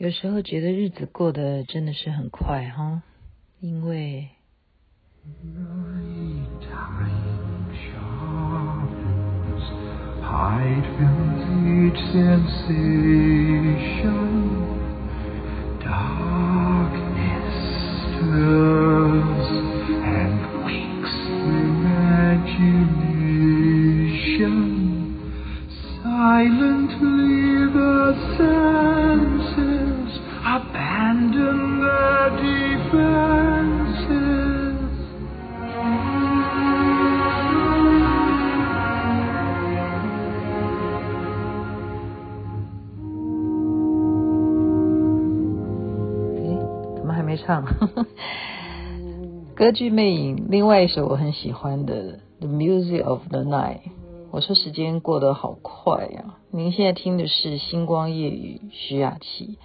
有时候觉得日子过得真的是很快哈，因为。唱 歌剧魅影，另外一首我很喜欢的《The Music of the Night》。我说时间过得好快呀、啊！您现在听的是《星光夜雨》，徐雅琪。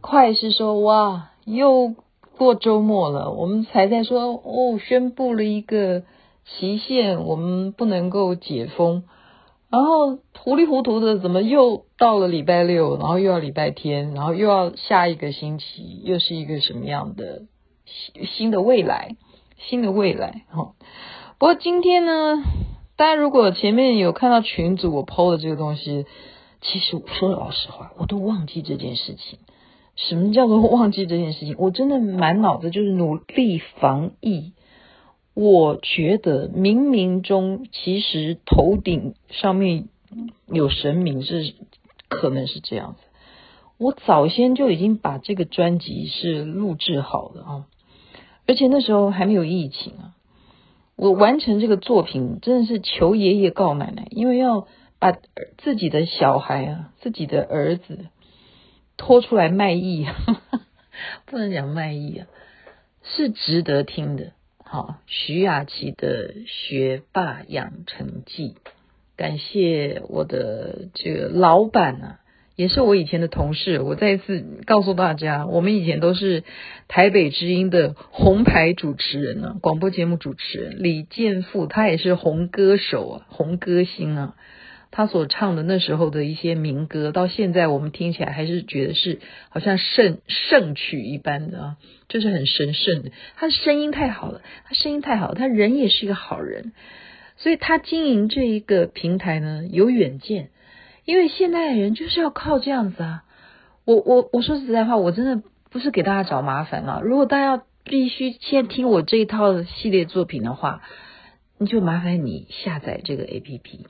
快是说哇，又过周末了，我们才在说哦，宣布了一个期限，我们不能够解封。然后糊里糊涂的，怎么又到了礼拜六，然后又要礼拜天，然后又要下一个星期，又是一个什么样的新新的未来？新的未来哈。不过今天呢，大家如果前面有看到群组我 PO 的这个东西，其实我说老实话，我都忘记这件事情。什么叫做忘记这件事情？我真的满脑子就是努力防疫。我觉得冥冥中其实头顶上面有神明，是可能是这样子。我早先就已经把这个专辑是录制好的啊，而且那时候还没有疫情啊。我完成这个作品真的是求爷爷告奶奶，因为要把自己的小孩啊、自己的儿子拖出来卖艺，啊 不能讲卖艺啊，是值得听的。好，徐雅琪的《学霸养成记》，感谢我的这个老板啊，也是我以前的同事。我再一次告诉大家，我们以前都是台北之音的红牌主持人呢、啊，广播节目主持人李建富，他也是红歌手啊，红歌星啊。他所唱的那时候的一些民歌，到现在我们听起来还是觉得是好像圣圣曲一般的啊，就是很神圣的。他的声音太好了，他声音太好，他人也是一个好人，所以他经营这一个平台呢，有远见。因为现代人就是要靠这样子啊。我我我说实在话，我真的不是给大家找麻烦啊。如果大家要必须先听我这一套系列作品的话，你就麻烦你下载这个 APP。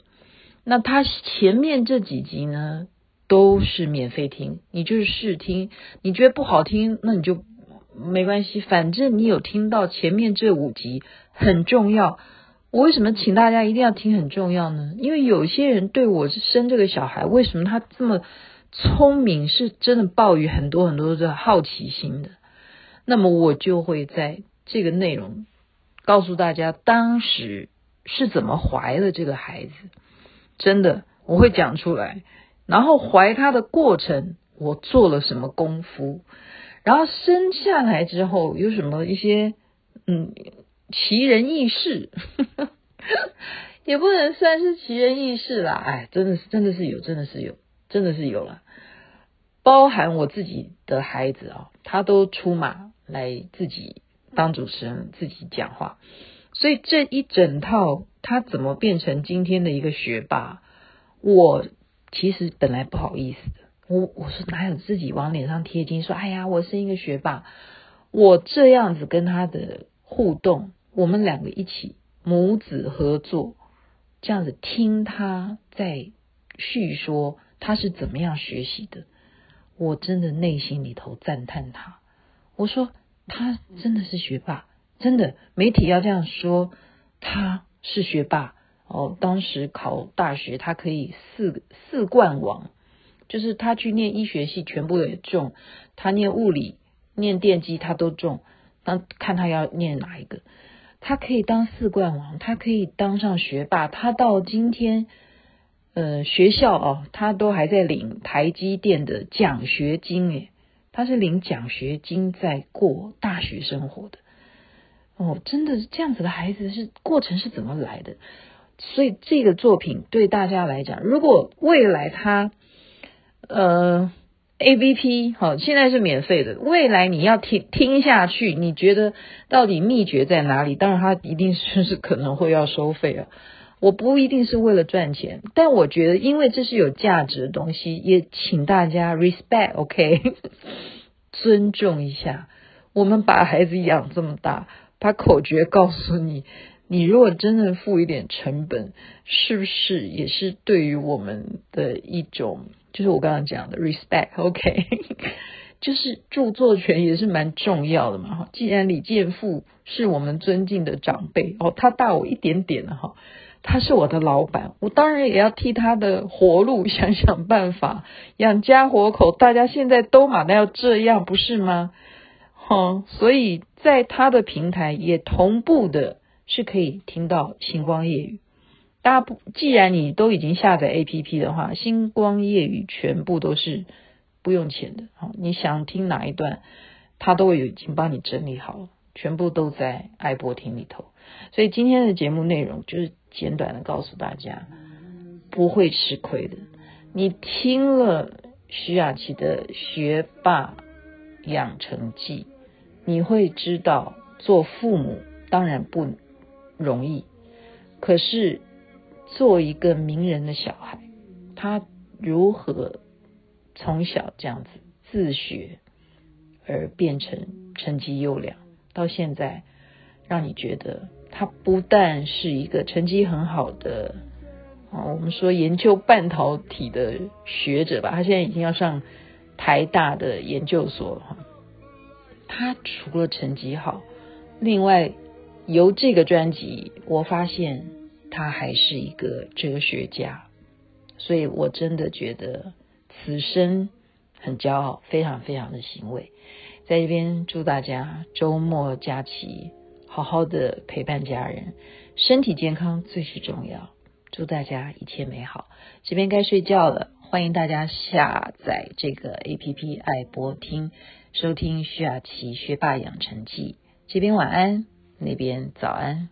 那他前面这几集呢，都是免费听，你就是试听，你觉得不好听，那你就没关系，反正你有听到前面这五集很重要。我为什么请大家一定要听很重要呢？因为有些人对我生这个小孩，为什么他这么聪明，是真的抱有很多很多的好奇心的。那么我就会在这个内容告诉大家，当时是怎么怀了这个孩子。真的，我会讲出来。然后怀他的过程，我做了什么功夫？然后生下来之后有什么一些嗯奇人异事，也不能算是奇人异事啦。哎，真的是真的是有，真的是有，真的是有了。包含我自己的孩子啊，他都出马来自己当主持人，自己讲话。所以这一整套，他怎么变成今天的一个学霸？我其实本来不好意思的，我我说哪有自己往脸上贴金，说哎呀，我是一个学霸。我这样子跟他的互动，我们两个一起母子合作，这样子听他在叙说他是怎么样学习的，我真的内心里头赞叹他。我说他真的是学霸。真的，媒体要这样说，他是学霸哦。当时考大学，他可以四四冠王，就是他去念医学系，全部也中；他念物理、念电机，他都中。那看他要念哪一个，他可以当四冠王，他可以当上学霸。他到今天，呃，学校哦，他都还在领台积电的奖学金诶，他是领奖学金在过大学生活的。哦，真的是这样子的孩子是过程是怎么来的？所以这个作品对大家来讲，如果未来他呃 APP 好，现在是免费的，未来你要听听下去，你觉得到底秘诀在哪里？当然，它一定是是可能会要收费啊。我不一定是为了赚钱，但我觉得，因为这是有价值的东西，也请大家 respect，OK，尊重一下。我们把孩子养这么大，把口诀告诉你，你如果真的付一点成本，是不是也是对于我们的一种，就是我刚刚讲的 respect，OK，就是著作权也是蛮重要的嘛哈。既然李健富是我们尊敬的长辈哦，他大我一点点的哈。他是我的老板，我当然也要替他的活路 想想办法，养家活口。大家现在都马上要这样，不是吗？哈，所以在他的平台也同步的是可以听到星光夜语。大家不，既然你都已经下载 APP 的话，星光夜语全部都是不用钱的。好，你想听哪一段，他都已经帮你整理好了，全部都在爱播听里头。所以今天的节目内容就是。简短的告诉大家，不会吃亏的。你听了徐雅琪的《学霸养成记》，你会知道做父母当然不容易，可是做一个名人的小孩，他如何从小这样子自学而变成成绩优良，到现在让你觉得。他不但是一个成绩很好的啊，我们说研究半导体的学者吧，他现在已经要上台大的研究所了。他除了成绩好，另外由这个专辑，我发现他还是一个哲学家，所以我真的觉得此生很骄傲，非常非常的欣慰。在这边祝大家周末假期。好好的陪伴家人，身体健康最是重要。祝大家一切美好。这边该睡觉了，欢迎大家下载这个 APP 爱播听，收听徐雅琪学霸养成记。这边晚安那边早安。